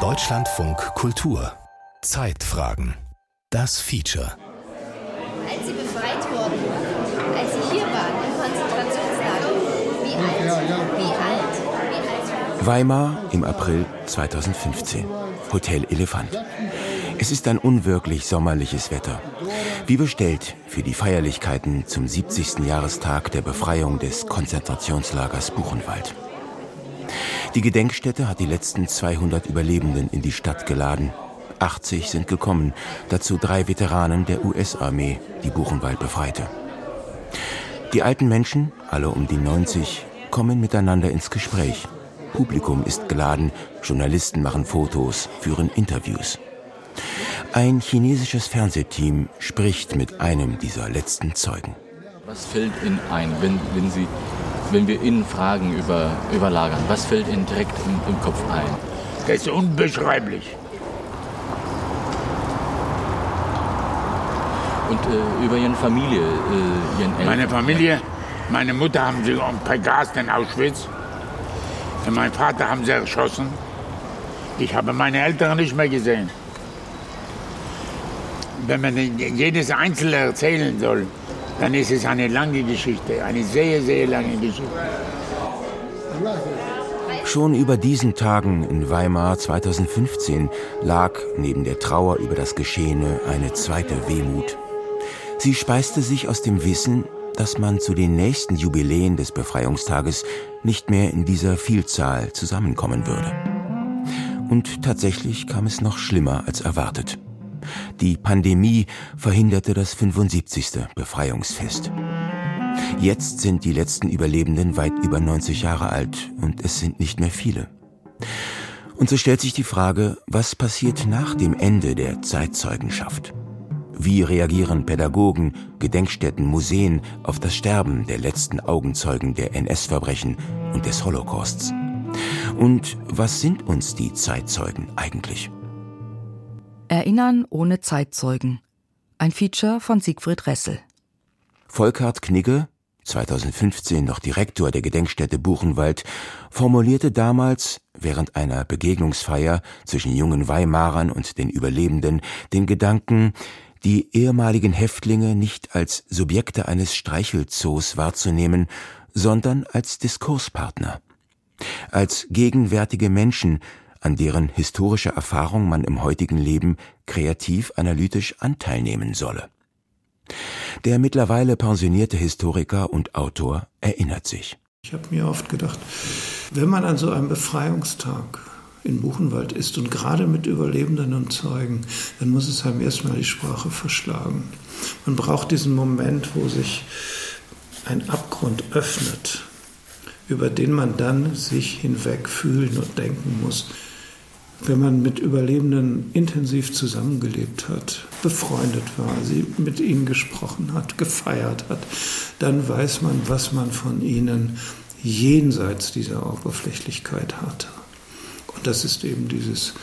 Deutschlandfunk Kultur Zeitfragen Das Feature Als Sie befreit wurden, als Sie hier waren im Konzentrationslager, wie alt, wie alt, wie alt Weimar im April 2015. Hotel Elefant. Es ist ein unwirklich sommerliches Wetter. Wie bestellt für die Feierlichkeiten zum 70. Jahrestag der Befreiung des Konzentrationslagers Buchenwald. Die Gedenkstätte hat die letzten 200 Überlebenden in die Stadt geladen. 80 sind gekommen, dazu drei Veteranen der US-Armee, die Buchenwald befreite. Die alten Menschen, alle um die 90, kommen miteinander ins Gespräch. Publikum ist geladen, Journalisten machen Fotos, führen Interviews. Ein chinesisches Fernsehteam spricht mit einem dieser letzten Zeugen. Was fällt Ihnen ein, wenn, wenn, Sie, wenn wir Ihnen Fragen über, überlagern? Was fällt Ihnen direkt im, im Kopf ein? Das ist unbeschreiblich. Und äh, über Ihre Familie, äh, Ihren Eltern? Meine Familie, meine Mutter haben sie vergast in Auschwitz. Und meinen Vater haben sie erschossen. Ich habe meine Eltern nicht mehr gesehen. Wenn man jedes Einzelne erzählen soll, dann ist es eine lange Geschichte, eine sehr, sehr lange Geschichte. Schon über diesen Tagen in Weimar 2015 lag neben der Trauer über das Geschehene eine zweite Wehmut. Sie speiste sich aus dem Wissen, dass man zu den nächsten Jubiläen des Befreiungstages nicht mehr in dieser Vielzahl zusammenkommen würde. Und tatsächlich kam es noch schlimmer als erwartet. Die Pandemie verhinderte das 75. Befreiungsfest. Jetzt sind die letzten Überlebenden weit über 90 Jahre alt und es sind nicht mehr viele. Und so stellt sich die Frage, was passiert nach dem Ende der Zeitzeugenschaft? Wie reagieren Pädagogen, Gedenkstätten, Museen auf das Sterben der letzten Augenzeugen der NS-Verbrechen und des Holocausts? Und was sind uns die Zeitzeugen eigentlich? Erinnern ohne Zeitzeugen. Ein Feature von Siegfried Ressel. Volkhard Knigge, 2015 noch Direktor der Gedenkstätte Buchenwald, formulierte damals während einer Begegnungsfeier zwischen jungen Weimarern und den Überlebenden den Gedanken, die ehemaligen Häftlinge nicht als Subjekte eines Streichelzoos wahrzunehmen, sondern als Diskurspartner, als gegenwärtige Menschen, an deren historische Erfahrung man im heutigen Leben kreativ analytisch Anteil nehmen solle. Der mittlerweile pensionierte Historiker und Autor erinnert sich. Ich habe mir oft gedacht, wenn man an so einem Befreiungstag in Buchenwald ist und gerade mit Überlebenden und Zeugen, dann muss es einem erstmal die Sprache verschlagen. Man braucht diesen Moment, wo sich ein Abgrund öffnet, über den man dann sich hinweg fühlen und denken muss. Wenn man mit Überlebenden intensiv zusammengelebt hat, befreundet war, sie mit ihnen gesprochen hat, gefeiert hat, dann weiß man, was man von ihnen jenseits dieser Oberflächlichkeit hatte. Und das ist eben dieses,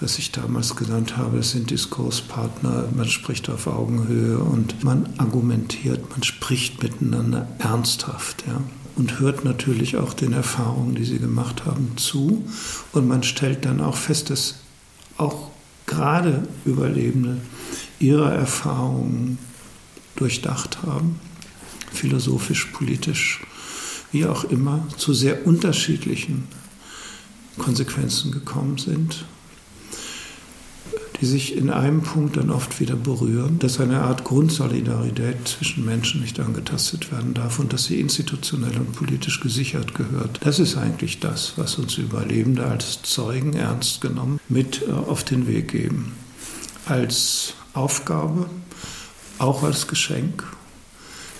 was ich damals genannt habe, es sind Diskurspartner, man spricht auf Augenhöhe und man argumentiert, man spricht miteinander ernsthaft. Ja und hört natürlich auch den Erfahrungen, die sie gemacht haben, zu. Und man stellt dann auch fest, dass auch gerade Überlebende ihre Erfahrungen durchdacht haben, philosophisch, politisch, wie auch immer, zu sehr unterschiedlichen Konsequenzen gekommen sind die sich in einem Punkt dann oft wieder berühren, dass eine Art Grundsolidarität zwischen Menschen nicht angetastet werden darf und dass sie institutionell und politisch gesichert gehört. Das ist eigentlich das, was uns Überlebende als Zeugen ernst genommen mit äh, auf den Weg geben. Als Aufgabe, auch als Geschenk,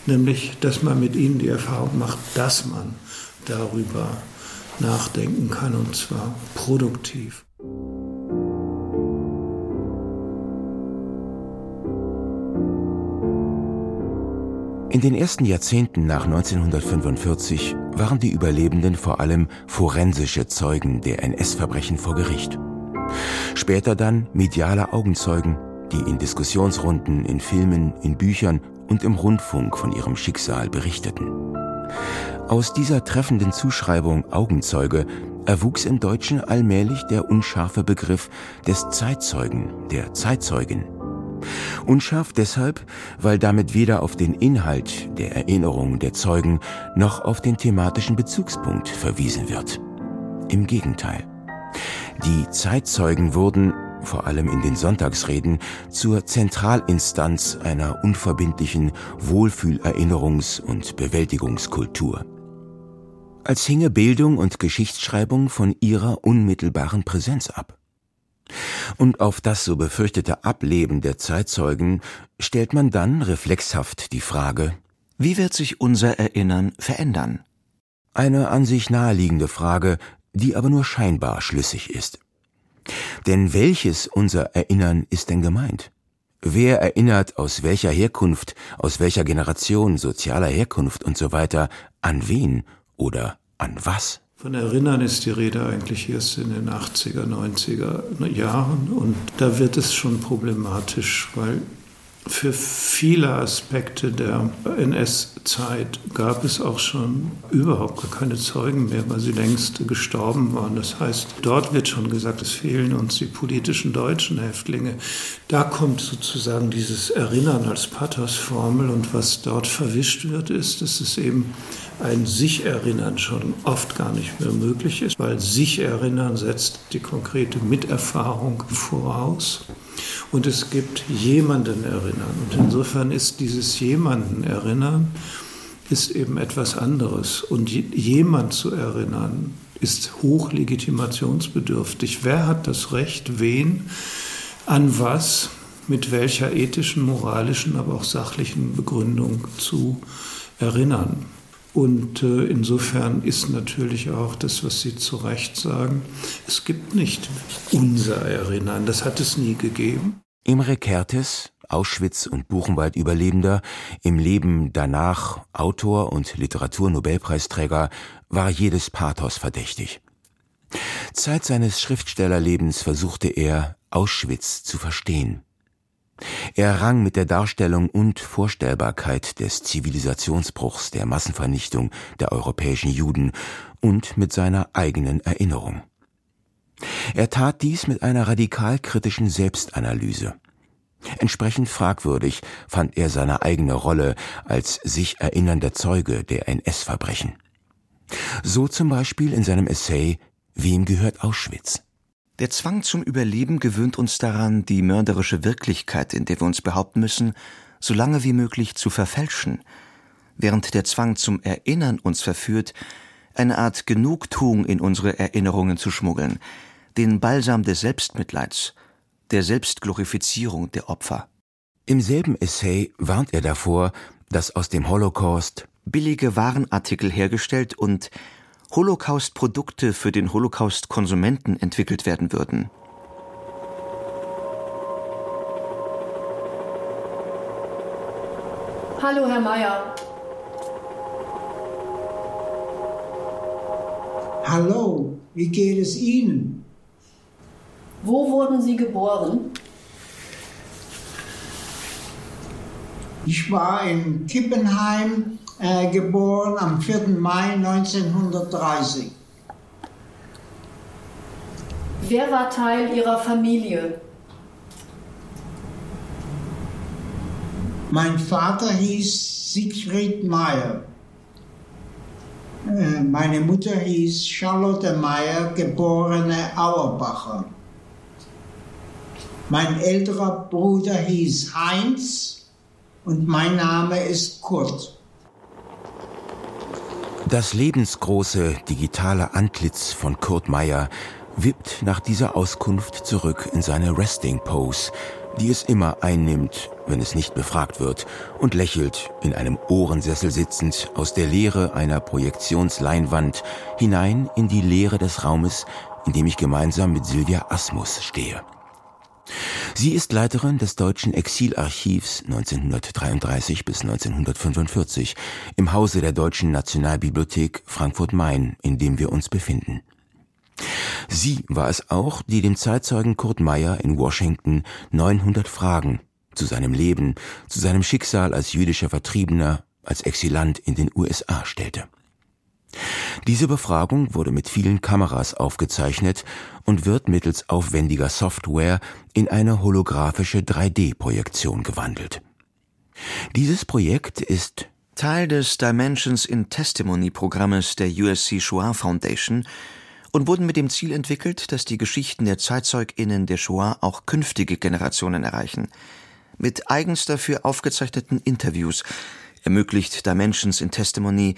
nämlich dass man mit ihnen die Erfahrung macht, dass man darüber nachdenken kann und zwar produktiv. In den ersten Jahrzehnten nach 1945 waren die Überlebenden vor allem forensische Zeugen der NS-Verbrechen vor Gericht. Später dann mediale Augenzeugen, die in Diskussionsrunden, in Filmen, in Büchern und im Rundfunk von ihrem Schicksal berichteten. Aus dieser treffenden Zuschreibung Augenzeuge erwuchs im Deutschen allmählich der unscharfe Begriff des Zeitzeugen, der Zeitzeugin. Unscharf deshalb, weil damit weder auf den Inhalt der Erinnerung der Zeugen noch auf den thematischen Bezugspunkt verwiesen wird. Im Gegenteil. Die Zeitzeugen wurden, vor allem in den Sonntagsreden, zur Zentralinstanz einer unverbindlichen Wohlfühlerinnerungs- und Bewältigungskultur. Als hinge Bildung und Geschichtsschreibung von ihrer unmittelbaren Präsenz ab. Und auf das so befürchtete Ableben der Zeitzeugen stellt man dann reflexhaft die Frage, wie wird sich unser Erinnern verändern? Eine an sich naheliegende Frage, die aber nur scheinbar schlüssig ist. Denn welches unser Erinnern ist denn gemeint? Wer erinnert aus welcher Herkunft, aus welcher Generation, sozialer Herkunft und so weiter, an wen oder an was? Von Erinnern ist die Rede eigentlich erst in den 80er, 90er Jahren und da wird es schon problematisch, weil für viele Aspekte der NS-Zeit gab es auch schon überhaupt gar keine Zeugen mehr, weil sie längst gestorben waren. Das heißt, dort wird schon gesagt, es fehlen uns die politischen deutschen Häftlinge. Da kommt sozusagen dieses Erinnern als Pathos-Formel und was dort verwischt wird, ist, dass es eben ein Sich-Erinnern schon oft gar nicht mehr möglich ist, weil Sich-Erinnern setzt die konkrete Miterfahrung voraus und es gibt jemanden erinnern. Und insofern ist dieses jemanden erinnern ist eben etwas anderes. Und jemand zu erinnern ist hochlegitimationsbedürftig. Wer hat das Recht, wen, an was, mit welcher ethischen, moralischen, aber auch sachlichen Begründung zu erinnern? Und äh, insofern ist natürlich auch das, was Sie zu Recht sagen, es gibt nicht unser Erinnern, das hat es nie gegeben. Imre Kertész, Auschwitz- und Buchenwald-Überlebender, im Leben danach Autor und Literaturnobelpreisträger, war jedes Pathos verdächtig. Zeit seines Schriftstellerlebens versuchte er, Auschwitz zu verstehen. Er rang mit der Darstellung und Vorstellbarkeit des Zivilisationsbruchs, der Massenvernichtung der europäischen Juden und mit seiner eigenen Erinnerung. Er tat dies mit einer radikal kritischen Selbstanalyse. Entsprechend fragwürdig fand er seine eigene Rolle als sich erinnernder Zeuge der NS-Verbrechen. So zum Beispiel in seinem Essay Wem gehört Auschwitz? Der Zwang zum Überleben gewöhnt uns daran, die mörderische Wirklichkeit, in der wir uns behaupten müssen, so lange wie möglich zu verfälschen, während der Zwang zum Erinnern uns verführt, eine Art Genugtuung in unsere Erinnerungen zu schmuggeln, den Balsam des Selbstmitleids, der Selbstglorifizierung der Opfer. Im selben Essay warnt er davor, dass aus dem Holocaust billige Warenartikel hergestellt und Holocaust-Produkte für den Holocaust-Konsumenten entwickelt werden würden. Hallo, Herr Mayer. Hallo, wie geht es Ihnen? Wo wurden Sie geboren? Ich war in Kippenheim äh, geboren am 4. Mai 1930. Wer war Teil Ihrer Familie? Mein Vater hieß Siegfried Meyer. Äh, meine Mutter hieß Charlotte Meyer, geborene Auerbacher. Mein älterer Bruder hieß Heinz und mein Name ist Kurt. Das lebensgroße digitale Antlitz von Kurt Meyer wippt nach dieser Auskunft zurück in seine Resting Pose, die es immer einnimmt, wenn es nicht befragt wird, und lächelt, in einem Ohrensessel sitzend, aus der Leere einer Projektionsleinwand hinein in die Leere des Raumes, in dem ich gemeinsam mit Silvia Asmus stehe. Sie ist Leiterin des Deutschen Exilarchivs 1933 bis 1945 im Hause der Deutschen Nationalbibliothek Frankfurt-Main, in dem wir uns befinden. Sie war es auch, die dem Zeitzeugen Kurt Meyer in Washington 900 Fragen zu seinem Leben, zu seinem Schicksal als jüdischer Vertriebener, als Exilant in den USA stellte. Diese Befragung wurde mit vielen Kameras aufgezeichnet und wird mittels aufwendiger Software in eine holographische 3D-Projektion gewandelt. Dieses Projekt ist Teil des Dimensions in Testimony Programmes der USC Shoah Foundation und wurden mit dem Ziel entwickelt, dass die Geschichten der ZeitzeugInnen der Shoah auch künftige Generationen erreichen. Mit eigens dafür aufgezeichneten Interviews ermöglicht Dimensions in Testimony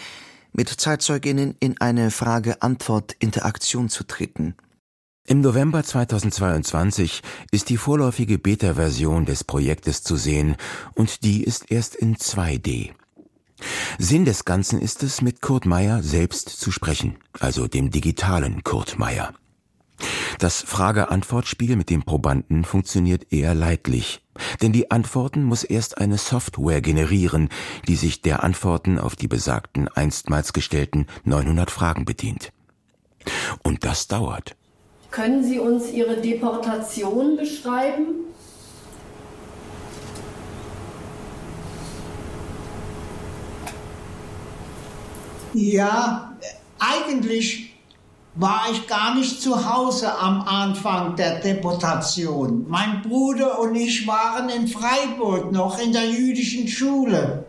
mit ZeitzeugInnen in eine Frage-Antwort-Interaktion zu treten. Im November 2022 ist die vorläufige Beta-Version des Projektes zu sehen und die ist erst in 2D. Sinn des Ganzen ist es, mit Kurt Meyer selbst zu sprechen, also dem digitalen Kurt Meyer. Das Frage-Antwort-Spiel mit dem Probanden funktioniert eher leidlich, denn die Antworten muss erst eine Software generieren, die sich der Antworten auf die besagten einstmals gestellten 900 Fragen bedient. Und das dauert. Können Sie uns Ihre Deportation beschreiben? Ja, eigentlich war ich gar nicht zu Hause am Anfang der Deportation. Mein Bruder und ich waren in Freiburg noch in der jüdischen Schule.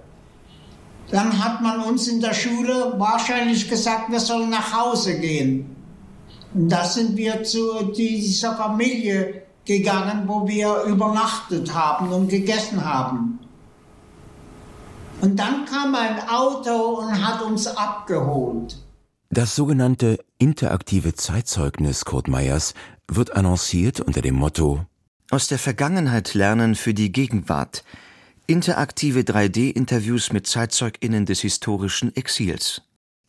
Dann hat man uns in der Schule wahrscheinlich gesagt, wir sollen nach Hause gehen. Und da sind wir zu dieser Familie gegangen, wo wir übernachtet haben und gegessen haben. Und dann kam ein Auto und hat uns abgeholt. Das sogenannte interaktive Zeitzeugnis Kurt Meyers wird annonciert unter dem Motto Aus der Vergangenheit lernen für die Gegenwart. Interaktive 3D-Interviews mit ZeitzeugInnen des historischen Exils.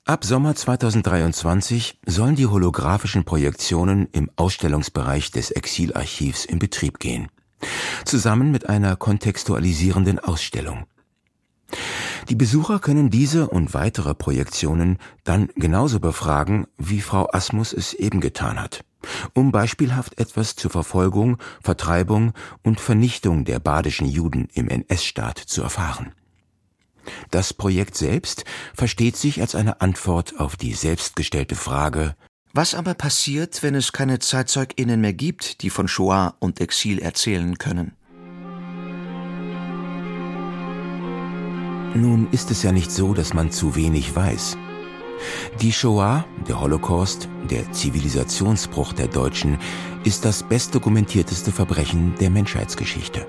Ab Sommer 2023 sollen die holographischen Projektionen im Ausstellungsbereich des Exilarchivs in Betrieb gehen. Zusammen mit einer kontextualisierenden Ausstellung. Die Besucher können diese und weitere Projektionen dann genauso befragen, wie Frau Asmus es eben getan hat, um beispielhaft etwas zur Verfolgung, Vertreibung und Vernichtung der badischen Juden im NS-Staat zu erfahren. Das Projekt selbst versteht sich als eine Antwort auf die selbstgestellte Frage Was aber passiert, wenn es keine ZeitzeugInnen mehr gibt, die von Shoah und Exil erzählen können? Nun ist es ja nicht so, dass man zu wenig weiß. Die Shoah, der Holocaust, der Zivilisationsbruch der Deutschen, ist das bestdokumentierteste Verbrechen der Menschheitsgeschichte.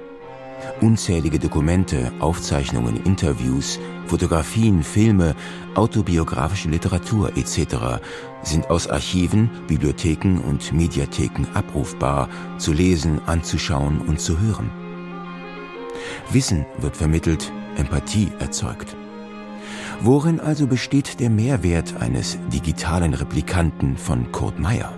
Unzählige Dokumente, Aufzeichnungen, Interviews, Fotografien, Filme, autobiografische Literatur etc. sind aus Archiven, Bibliotheken und Mediatheken abrufbar, zu lesen, anzuschauen und zu hören. Wissen wird vermittelt, Empathie erzeugt. Worin also besteht der Mehrwert eines digitalen Replikanten von Kurt Meyer?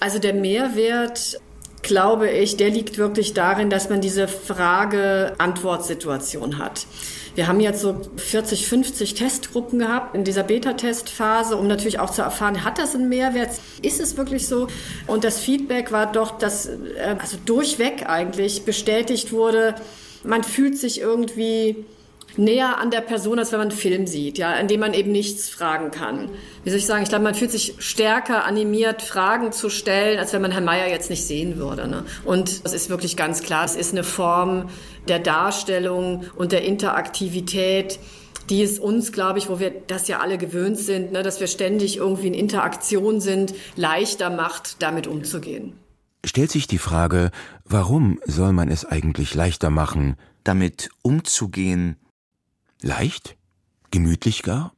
Also der Mehrwert, glaube ich, der liegt wirklich darin, dass man diese Frage-Antwort-Situation hat. Wir haben jetzt so 40, 50 Testgruppen gehabt in dieser Beta-Testphase, um natürlich auch zu erfahren, hat das einen Mehrwert? Ist es wirklich so? Und das Feedback war doch, dass äh, also durchweg eigentlich bestätigt wurde, man fühlt sich irgendwie näher an der Person, als wenn man einen Film sieht, ja, in dem man eben nichts fragen kann. Wie soll ich sagen? Ich glaube, man fühlt sich stärker animiert, Fragen zu stellen, als wenn man Herrn Mayer jetzt nicht sehen würde. Ne? Und es ist wirklich ganz klar, es ist eine Form der Darstellung und der Interaktivität, die es uns, glaube ich, wo wir das ja alle gewöhnt sind, ne, dass wir ständig irgendwie in Interaktion sind, leichter macht, damit umzugehen. Stellt sich die Frage, warum soll man es eigentlich leichter machen, damit umzugehen, Leicht? Gemütlich gar?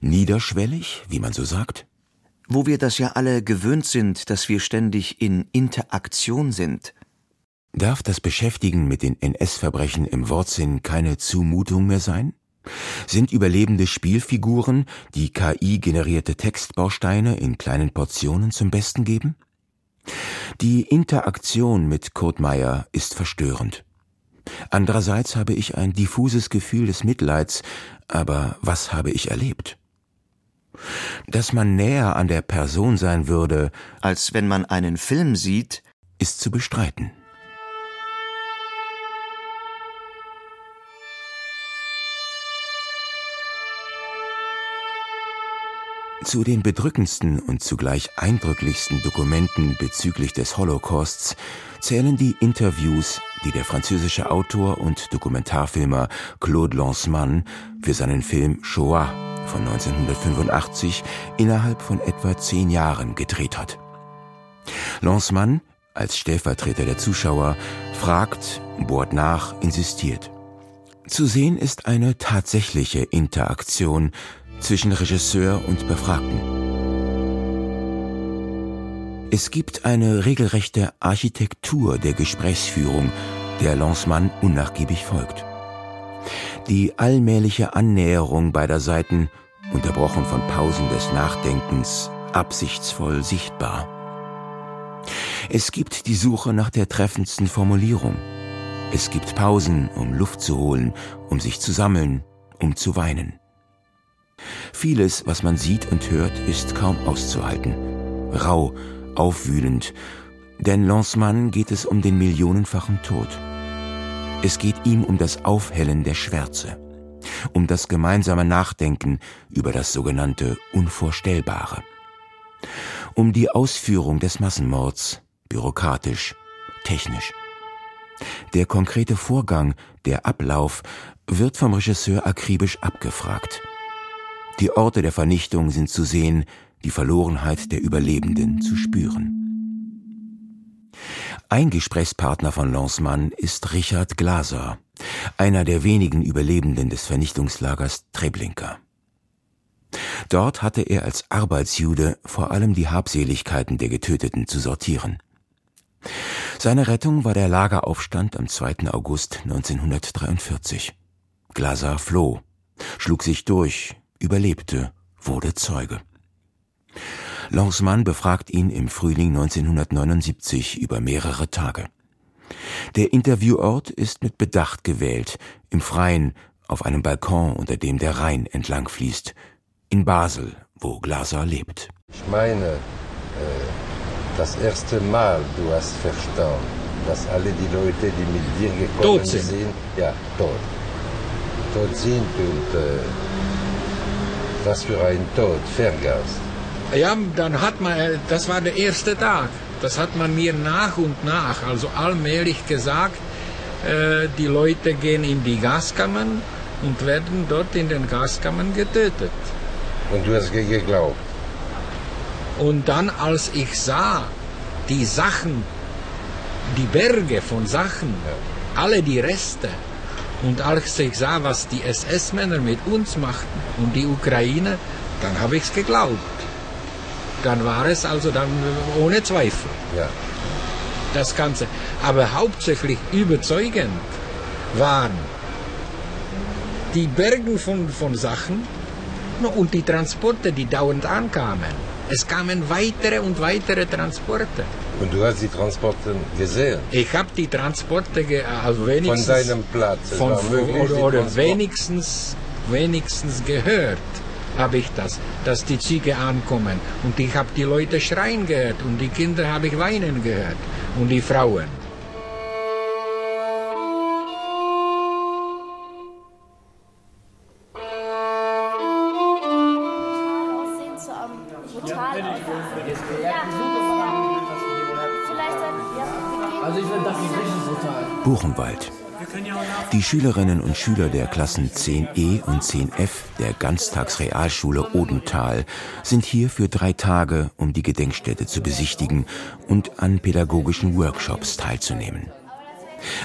Niederschwellig, wie man so sagt? Wo wir das ja alle gewöhnt sind, dass wir ständig in Interaktion sind. Darf das Beschäftigen mit den NS-Verbrechen im Wortsinn keine Zumutung mehr sein? Sind überlebende Spielfiguren, die KI-generierte Textbausteine in kleinen Portionen zum Besten geben? Die Interaktion mit Kurt Meyer ist verstörend. Andererseits habe ich ein diffuses Gefühl des Mitleids, aber was habe ich erlebt? Dass man näher an der Person sein würde, als wenn man einen Film sieht, ist zu bestreiten. Zu den bedrückendsten und zugleich eindrücklichsten Dokumenten bezüglich des Holocausts zählen die Interviews, die der französische Autor und Dokumentarfilmer Claude Lanzmann für seinen Film Shoah von 1985 innerhalb von etwa zehn Jahren gedreht hat. Lanzmann, als Stellvertreter der Zuschauer, fragt, bohrt nach, insistiert. Zu sehen ist eine tatsächliche Interaktion zwischen Regisseur und Befragten. Es gibt eine regelrechte Architektur der Gesprächsführung, der Lancemann unnachgiebig folgt. Die allmähliche Annäherung beider Seiten, unterbrochen von Pausen des Nachdenkens, absichtsvoll sichtbar. Es gibt die Suche nach der treffendsten Formulierung. Es gibt Pausen, um Luft zu holen, um sich zu sammeln, um zu weinen. Vieles, was man sieht und hört, ist kaum auszuhalten. Rau, aufwühlend. Denn Lancemann geht es um den millionenfachen Tod. Es geht ihm um das Aufhellen der Schwärze, um das gemeinsame Nachdenken über das sogenannte Unvorstellbare, um die Ausführung des Massenmords, bürokratisch, technisch. Der konkrete Vorgang, der Ablauf, wird vom Regisseur akribisch abgefragt. Die Orte der Vernichtung sind zu sehen, die Verlorenheit der Überlebenden zu spüren. Ein Gesprächspartner von Lancemann ist Richard Glaser, einer der wenigen Überlebenden des Vernichtungslagers Treblinka. Dort hatte er als Arbeitsjude vor allem die Habseligkeiten der Getöteten zu sortieren. Seine Rettung war der Lageraufstand am 2. August 1943. Glaser floh, schlug sich durch, überlebte, wurde Zeuge. Lancemann befragt ihn im Frühling 1979 über mehrere Tage. Der Interviewort ist mit Bedacht gewählt, im Freien, auf einem Balkon, unter dem der Rhein entlang fließt, in Basel, wo Glaser lebt. Ich meine, äh, das erste Mal, du hast verstanden, dass alle die Leute, die mit dir gekommen tot sind. sind, ja, tot, tot sind und äh, was für ein Tod, Vergast. Ja, dann hat man, äh, das war der erste Tag. Das hat man mir nach und nach, also allmählich gesagt, äh, die Leute gehen in die Gaskammern und werden dort in den Gaskammern getötet. Und du hast geglaubt? Und dann, als ich sah, die Sachen, die Berge von Sachen, alle die Reste, und als ich sah, was die SS-Männer mit uns machten und die Ukraine, dann habe ich es geglaubt. Dann war es also dann ohne Zweifel. Ja. Das Ganze. Aber hauptsächlich überzeugend waren die Bergen von, von Sachen und die Transporte, die dauernd ankamen. Es kamen weitere und weitere Transporte. Und du hast die Transporte gesehen? Ich habe die Transporte also wenigstens von deinem Platz. Von, oder, oder wenigstens, wenigstens gehört habe ich das, dass die Züge ankommen. Und ich habe die Leute schreien gehört und die Kinder habe ich weinen gehört und die Frauen. Buchenwald. Die Schülerinnen und Schüler der Klassen 10e und 10f der Ganztagsrealschule Odenthal sind hier für drei Tage, um die Gedenkstätte zu besichtigen und an pädagogischen Workshops teilzunehmen.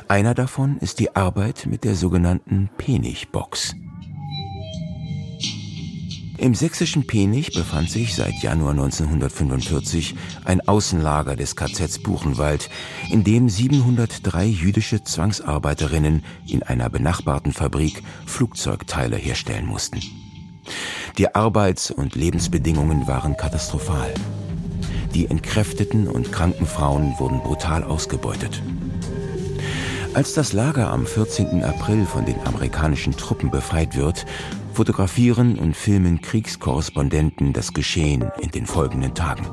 Einer davon ist die Arbeit mit der sogenannten Penich-Box. Im sächsischen Penich befand sich seit Januar 1945 ein Außenlager des KZs Buchenwald, in dem 703 jüdische Zwangsarbeiterinnen in einer benachbarten Fabrik Flugzeugteile herstellen mussten. Die Arbeits- und Lebensbedingungen waren katastrophal. Die entkräfteten und kranken Frauen wurden brutal ausgebeutet. Als das Lager am 14. April von den amerikanischen Truppen befreit wird, fotografieren und filmen Kriegskorrespondenten das Geschehen in den folgenden Tagen.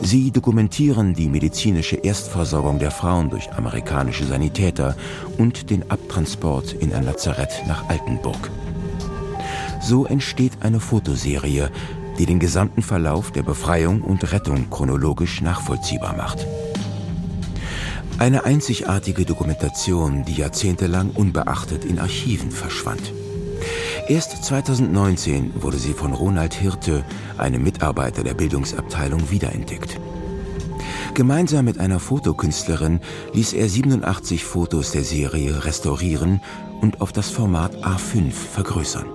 Sie dokumentieren die medizinische Erstversorgung der Frauen durch amerikanische Sanitäter und den Abtransport in ein Lazarett nach Altenburg. So entsteht eine Fotoserie, die den gesamten Verlauf der Befreiung und Rettung chronologisch nachvollziehbar macht. Eine einzigartige Dokumentation, die jahrzehntelang unbeachtet in Archiven verschwand. Erst 2019 wurde sie von Ronald Hirte, einem Mitarbeiter der Bildungsabteilung, wiederentdeckt. Gemeinsam mit einer Fotokünstlerin ließ er 87 Fotos der Serie restaurieren und auf das Format A5 vergrößern.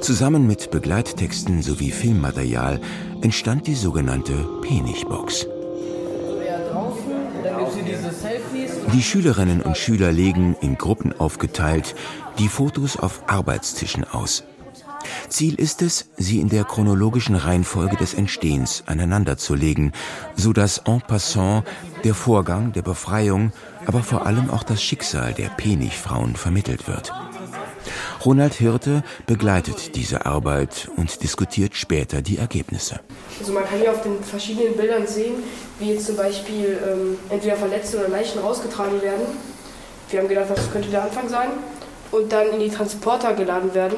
Zusammen mit Begleittexten sowie Filmmaterial entstand die sogenannte Penigbox. Die Schülerinnen und Schüler legen, in Gruppen aufgeteilt, die Fotos auf Arbeitstischen aus. Ziel ist es, sie in der chronologischen Reihenfolge des Entstehens aneinanderzulegen, so dass en passant der Vorgang der Befreiung, aber vor allem auch das Schicksal der Penigfrauen vermittelt wird. Ronald Hirte begleitet diese Arbeit und diskutiert später die Ergebnisse. Also man kann hier auf den verschiedenen Bildern sehen, wie jetzt zum Beispiel ähm, entweder Verletzte oder Leichen rausgetragen werden. Wir haben gedacht, das könnte der Anfang sein. Und dann in die Transporter geladen werden.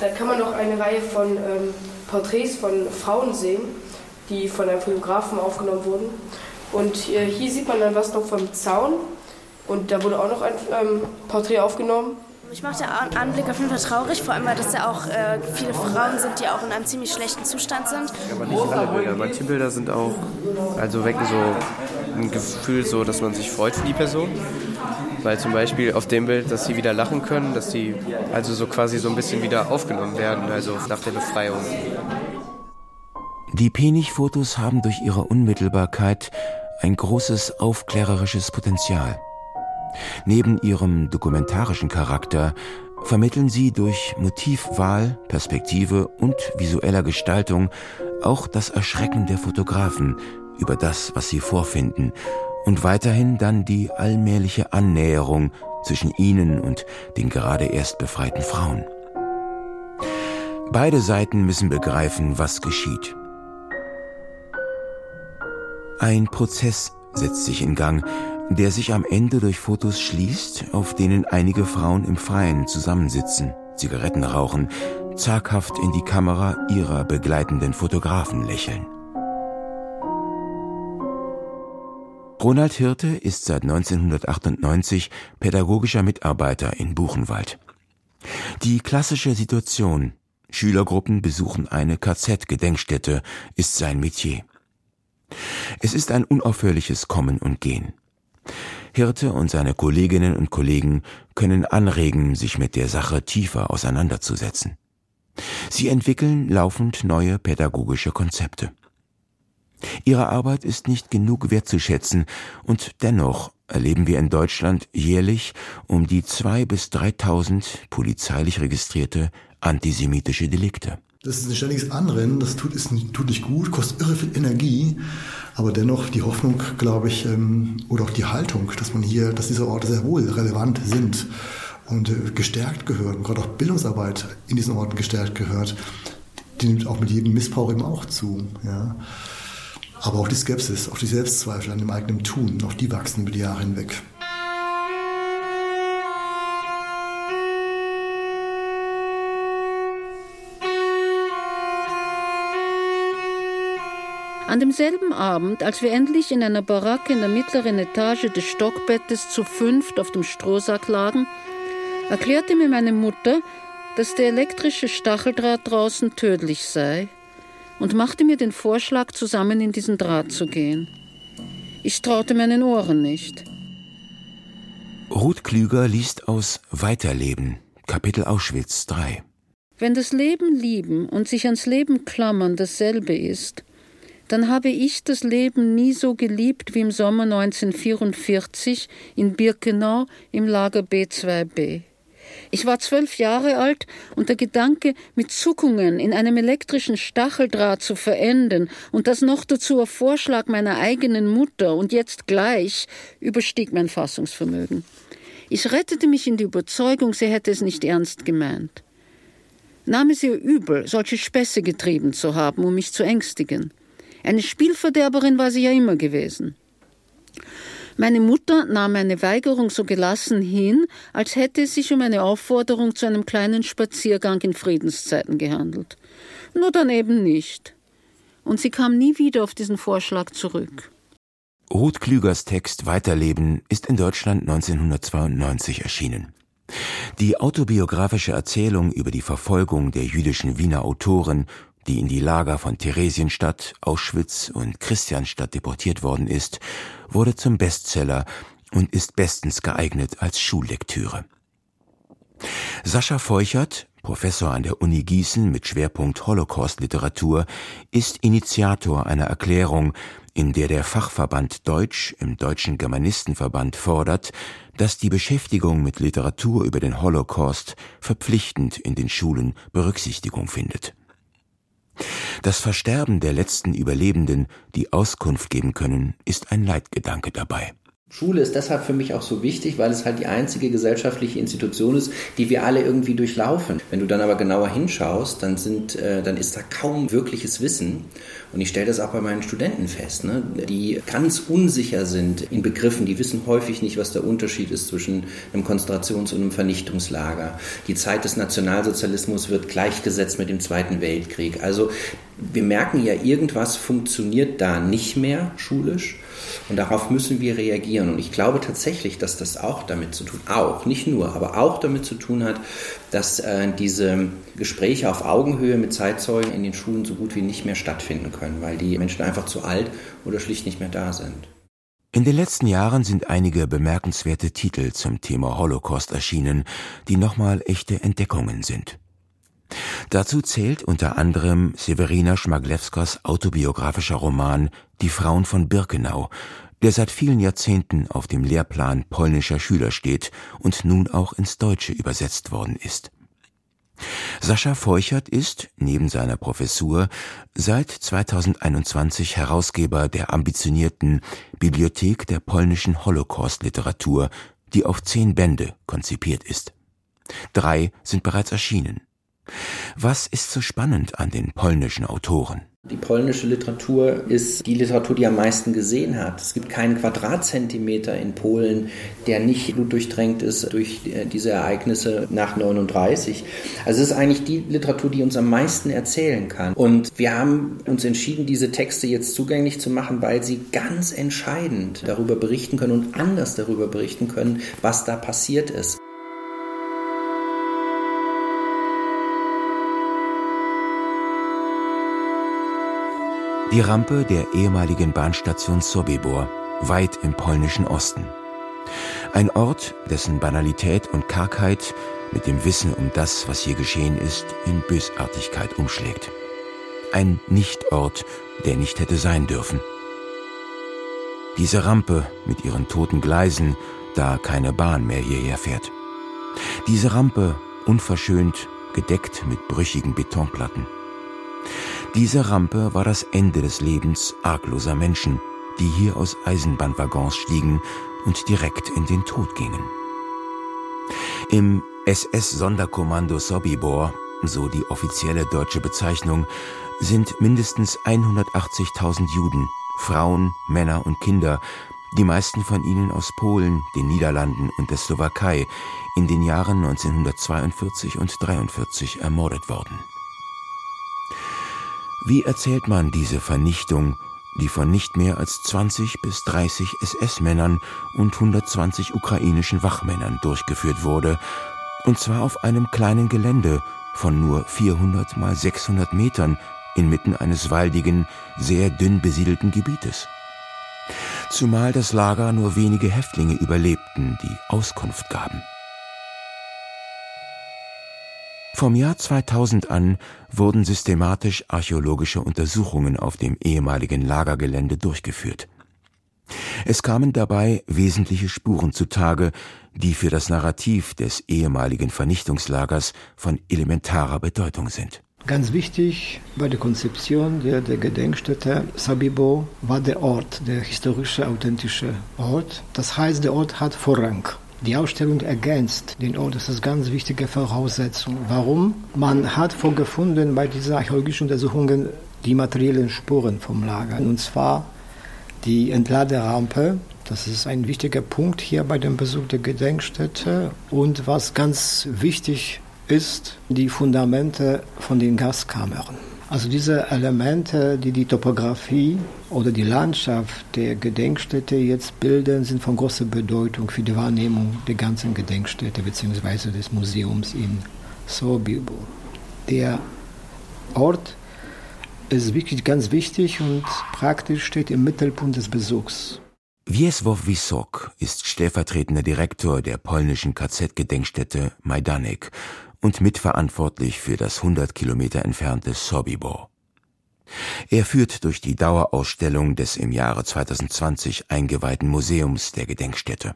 Da kann man noch eine Reihe von ähm, Porträts von Frauen sehen, die von einem Fotografen aufgenommen wurden. Und äh, hier sieht man dann was noch vom Zaun. Und da wurde auch noch ein ähm, Porträt aufgenommen. Ich mache den Anblick auf jeden Fall traurig, vor allem weil das ja auch äh, viele Frauen sind, die auch in einem ziemlich schlechten Zustand sind. Aber nicht alle Bilder. Manche Bilder sind auch, also wecken so ein Gefühl, so, dass man sich freut für die Person. Weil zum Beispiel auf dem Bild, dass sie wieder lachen können, dass sie also so quasi so ein bisschen wieder aufgenommen werden, also nach der Befreiung. Die Penich-Fotos haben durch ihre Unmittelbarkeit ein großes aufklärerisches Potenzial. Neben ihrem dokumentarischen Charakter vermitteln sie durch Motivwahl, Perspektive und visueller Gestaltung auch das Erschrecken der Fotografen über das, was sie vorfinden und weiterhin dann die allmähliche Annäherung zwischen ihnen und den gerade erst befreiten Frauen. Beide Seiten müssen begreifen, was geschieht. Ein Prozess setzt sich in Gang, der sich am Ende durch Fotos schließt, auf denen einige Frauen im Freien zusammensitzen, Zigaretten rauchen, zaghaft in die Kamera ihrer begleitenden Fotografen lächeln. Ronald Hirte ist seit 1998 pädagogischer Mitarbeiter in Buchenwald. Die klassische Situation, Schülergruppen besuchen eine KZ-Gedenkstätte, ist sein Metier. Es ist ein unaufhörliches Kommen und Gehen. Hirte und seine Kolleginnen und Kollegen können anregen, sich mit der Sache tiefer auseinanderzusetzen. Sie entwickeln laufend neue pädagogische Konzepte. Ihre Arbeit ist nicht genug wertzuschätzen und dennoch erleben wir in Deutschland jährlich um die zwei bis dreitausend polizeilich registrierte antisemitische Delikte. Das ist ein ständiges Anrennen, das tut, ist, tut nicht gut, kostet irre viel Energie, aber dennoch die Hoffnung, glaube ich, ähm, oder auch die Haltung, dass man hier, dass diese Orte sehr wohl relevant sind und äh, gestärkt gehört und gerade auch Bildungsarbeit in diesen Orten gestärkt gehört, die nimmt auch mit jedem Missbrauch eben auch zu. Ja. Aber auch die Skepsis, auch die Selbstzweifel an dem eigenen Tun, auch die wachsen über die Jahre hinweg. An demselben Abend, als wir endlich in einer Baracke in der mittleren Etage des Stockbettes zu fünft auf dem Strohsack lagen, erklärte mir meine Mutter, dass der elektrische Stacheldraht draußen tödlich sei und machte mir den Vorschlag, zusammen in diesen Draht zu gehen. Ich traute meinen Ohren nicht. Ruth Klüger liest aus Weiterleben, Kapitel Auschwitz 3. Wenn das Leben lieben und sich ans Leben klammern dasselbe ist, dann habe ich das Leben nie so geliebt wie im Sommer 1944 in Birkenau im Lager B2B. Ich war zwölf Jahre alt und der Gedanke, mit Zuckungen in einem elektrischen Stacheldraht zu verenden und das noch dazu auf Vorschlag meiner eigenen Mutter und jetzt gleich, überstieg mein Fassungsvermögen. Ich rettete mich in die Überzeugung, sie hätte es nicht ernst gemeint. Nahm es ihr übel, solche Späße getrieben zu haben, um mich zu ängstigen. Eine Spielverderberin war sie ja immer gewesen. Meine Mutter nahm meine Weigerung so gelassen hin, als hätte es sich um eine Aufforderung zu einem kleinen Spaziergang in Friedenszeiten gehandelt. nur dann eben nicht. Und sie kam nie wieder auf diesen Vorschlag zurück. Ruth Klügers Text Weiterleben ist in Deutschland 1992 erschienen. Die autobiografische Erzählung über die Verfolgung der jüdischen Wiener Autoren, die in die Lager von Theresienstadt, Auschwitz und Christianstadt deportiert worden ist, wurde zum Bestseller und ist bestens geeignet als Schullektüre. Sascha Feuchert, Professor an der Uni Gießen mit Schwerpunkt Holocaust-Literatur, ist Initiator einer Erklärung, in der der Fachverband Deutsch im Deutschen Germanistenverband fordert, dass die Beschäftigung mit Literatur über den Holocaust verpflichtend in den Schulen Berücksichtigung findet. Das Versterben der letzten Überlebenden, die Auskunft geben können, ist ein Leitgedanke dabei. Schule ist deshalb für mich auch so wichtig, weil es halt die einzige gesellschaftliche Institution ist, die wir alle irgendwie durchlaufen. Wenn du dann aber genauer hinschaust, dann, sind, äh, dann ist da kaum wirkliches Wissen. Und ich stelle das auch bei meinen Studenten fest, ne, die ganz unsicher sind in Begriffen. Die wissen häufig nicht, was der Unterschied ist zwischen einem Konzentrations- und einem Vernichtungslager. Die Zeit des Nationalsozialismus wird gleichgesetzt mit dem Zweiten Weltkrieg. Also wir merken ja, irgendwas funktioniert da nicht mehr schulisch. Und darauf müssen wir reagieren. Und ich glaube tatsächlich, dass das auch damit zu tun, auch, nicht nur, aber auch damit zu tun hat, dass äh, diese Gespräche auf Augenhöhe mit Zeitzeugen in den Schulen so gut wie nicht mehr stattfinden können, weil die Menschen einfach zu alt oder schlicht nicht mehr da sind. In den letzten Jahren sind einige bemerkenswerte Titel zum Thema Holocaust erschienen, die nochmal echte Entdeckungen sind. Dazu zählt unter anderem Severina Schmaglewskas autobiografischer Roman Die Frauen von Birkenau, der seit vielen Jahrzehnten auf dem Lehrplan polnischer Schüler steht und nun auch ins Deutsche übersetzt worden ist. Sascha Feuchert ist, neben seiner Professur, seit 2021 Herausgeber der ambitionierten Bibliothek der polnischen Holocaust-Literatur, die auf zehn Bände konzipiert ist. Drei sind bereits erschienen. Was ist so spannend an den polnischen Autoren? Die polnische Literatur ist die Literatur, die am meisten gesehen hat. Es gibt keinen Quadratzentimeter in Polen, der nicht blutdurchdrängt ist durch äh, diese Ereignisse nach 39. Also es ist eigentlich die Literatur, die uns am meisten erzählen kann. Und wir haben uns entschieden, diese Texte jetzt zugänglich zu machen, weil sie ganz entscheidend darüber berichten können und anders darüber berichten können, was da passiert ist. Die Rampe der ehemaligen Bahnstation Sobibor, weit im polnischen Osten. Ein Ort, dessen Banalität und Kargheit mit dem Wissen um das, was hier geschehen ist, in Bösartigkeit umschlägt. Ein Nichtort, der nicht hätte sein dürfen. Diese Rampe mit ihren toten Gleisen, da keine Bahn mehr hierher fährt. Diese Rampe, unverschönt, gedeckt mit brüchigen Betonplatten. Diese Rampe war das Ende des Lebens argloser Menschen, die hier aus Eisenbahnwaggons stiegen und direkt in den Tod gingen. Im SS-Sonderkommando Sobibor, so die offizielle deutsche Bezeichnung, sind mindestens 180.000 Juden, Frauen, Männer und Kinder, die meisten von ihnen aus Polen, den Niederlanden und der Slowakei, in den Jahren 1942 und 1943 ermordet worden. Wie erzählt man diese Vernichtung, die von nicht mehr als 20 bis 30 SS-Männern und 120 ukrainischen Wachmännern durchgeführt wurde, und zwar auf einem kleinen Gelände von nur 400 mal 600 Metern inmitten eines waldigen, sehr dünn besiedelten Gebietes. Zumal das Lager nur wenige Häftlinge überlebten, die Auskunft gaben. Vom Jahr 2000 an wurden systematisch archäologische Untersuchungen auf dem ehemaligen Lagergelände durchgeführt. Es kamen dabei wesentliche Spuren zutage, die für das Narrativ des ehemaligen Vernichtungslagers von elementarer Bedeutung sind. Ganz wichtig bei der Konzeption der, der Gedenkstätte Sabibo war der Ort, der historische, authentische Ort. Das heißt, der Ort hat Vorrang. Die Ausstellung ergänzt den Ort. Das ist eine ganz wichtige Voraussetzung. Warum? Man hat vorgefunden bei diesen archäologischen Untersuchungen die materiellen Spuren vom Lager. Und zwar die Entladerampe. Das ist ein wichtiger Punkt hier bei dem Besuch der Gedenkstätte. Und was ganz wichtig ist, die Fundamente von den Gaskammern. Also diese Elemente, die die Topografie oder die Landschaft der Gedenkstätte jetzt bilden, sind von großer Bedeutung für die Wahrnehmung der ganzen Gedenkstätte bzw. des Museums in Sobibor. Der Ort ist wirklich ganz wichtig und praktisch steht im Mittelpunkt des Besuchs. Wiesław Wisok ist stellvertretender Direktor der polnischen KZ-Gedenkstätte Majdanek und mitverantwortlich für das 100 Kilometer entfernte Sobibor. Er führt durch die Dauerausstellung des im Jahre 2020 eingeweihten Museums der Gedenkstätte.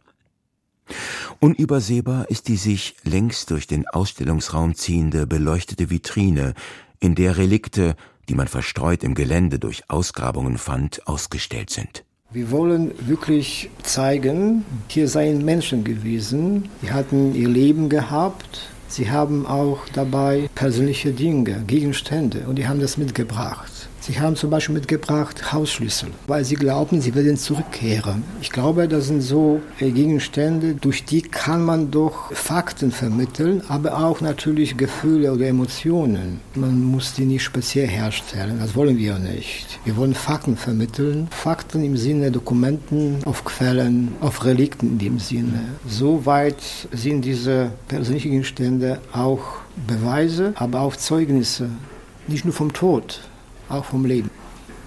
Unübersehbar ist die sich längs durch den Ausstellungsraum ziehende beleuchtete Vitrine, in der Relikte, die man verstreut im Gelände durch Ausgrabungen fand, ausgestellt sind. Wir wollen wirklich zeigen, hier seien Menschen gewesen, die hatten ihr Leben gehabt, sie haben auch dabei persönliche Dinge, Gegenstände und die haben das mitgebracht. Sie haben zum Beispiel mitgebracht Hausschlüssel, weil sie glauben, sie werden zurückkehren. Ich glaube, das sind so äh, Gegenstände, durch die kann man doch Fakten vermitteln, aber auch natürlich Gefühle oder Emotionen. Man muss die nicht speziell herstellen, das wollen wir nicht. Wir wollen Fakten vermitteln, Fakten im Sinne Dokumenten, auf Quellen, auf Relikten in dem Sinne. Soweit sind diese persönlichen Gegenstände auch Beweise, aber auch Zeugnisse, nicht nur vom Tod auch vom Leben.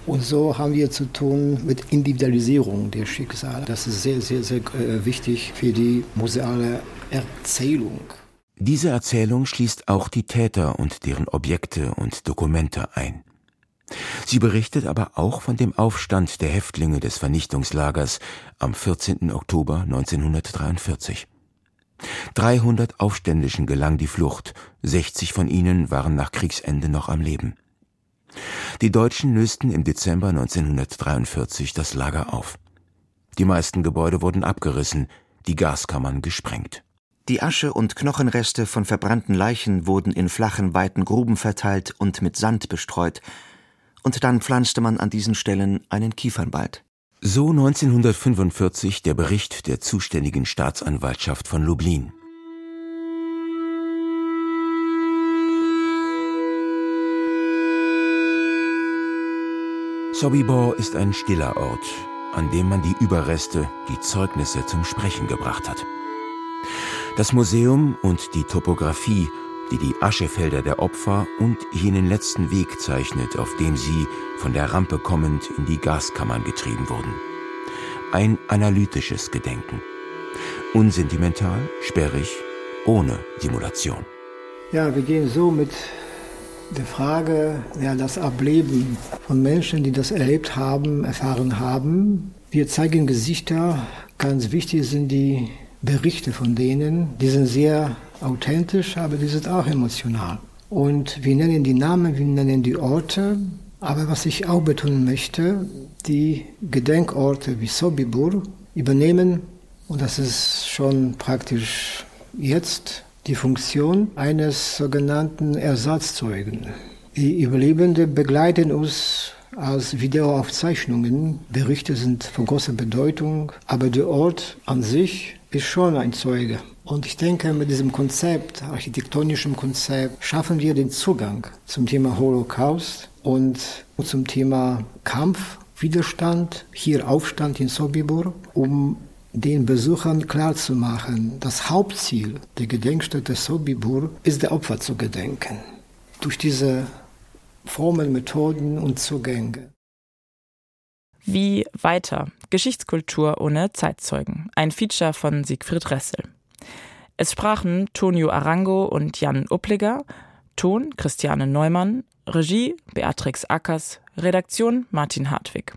Und so haben wir zu tun mit Individualisierung der Schicksale. Das ist sehr, sehr, sehr äh, wichtig für die museale Erzählung. Diese Erzählung schließt auch die Täter und deren Objekte und Dokumente ein. Sie berichtet aber auch von dem Aufstand der Häftlinge des Vernichtungslagers am 14. Oktober 1943. 300 Aufständischen gelang die Flucht, 60 von ihnen waren nach Kriegsende noch am Leben. Die Deutschen lösten im Dezember 1943 das Lager auf. Die meisten Gebäude wurden abgerissen, die Gaskammern gesprengt. Die Asche und Knochenreste von verbrannten Leichen wurden in flachen, weiten Gruben verteilt und mit Sand bestreut. Und dann pflanzte man an diesen Stellen einen Kiefernwald. So 1945 der Bericht der zuständigen Staatsanwaltschaft von Lublin. Sobibor ist ein stiller Ort, an dem man die Überreste, die Zeugnisse zum Sprechen gebracht hat. Das Museum und die Topographie, die die Aschefelder der Opfer und jenen letzten Weg zeichnet, auf dem sie, von der Rampe kommend, in die Gaskammern getrieben wurden. Ein analytisches Gedenken. Unsentimental, sperrig, ohne Simulation. Ja, wir gehen so mit der Frage, ja, das Ableben von Menschen, die das erlebt haben, erfahren haben. Wir zeigen Gesichter, ganz wichtig sind die Berichte von denen, die sind sehr authentisch, aber die sind auch emotional. Und wir nennen die Namen, wir nennen die Orte, aber was ich auch betonen möchte, die Gedenkorte wie Sobibur übernehmen, und das ist schon praktisch jetzt die Funktion eines sogenannten Ersatzzeugen. Die Überlebenden begleiten uns als Videoaufzeichnungen. Berichte sind von großer Bedeutung, aber der Ort an sich ist schon ein Zeuge. Und ich denke, mit diesem Konzept, architektonischem Konzept, schaffen wir den Zugang zum Thema Holocaust und zum Thema Kampf, Widerstand, hier Aufstand in Sobibor, um den Besuchern klarzumachen, das Hauptziel der Gedenkstätte Sobibur ist der Opfer zu gedenken. Durch diese Formen, Methoden und Zugänge. Wie weiter? Geschichtskultur ohne Zeitzeugen. Ein Feature von Siegfried Ressel. Es sprachen Tonio Arango und Jan Uppliger, Ton Christiane Neumann, Regie Beatrix Ackers, Redaktion Martin Hartwig.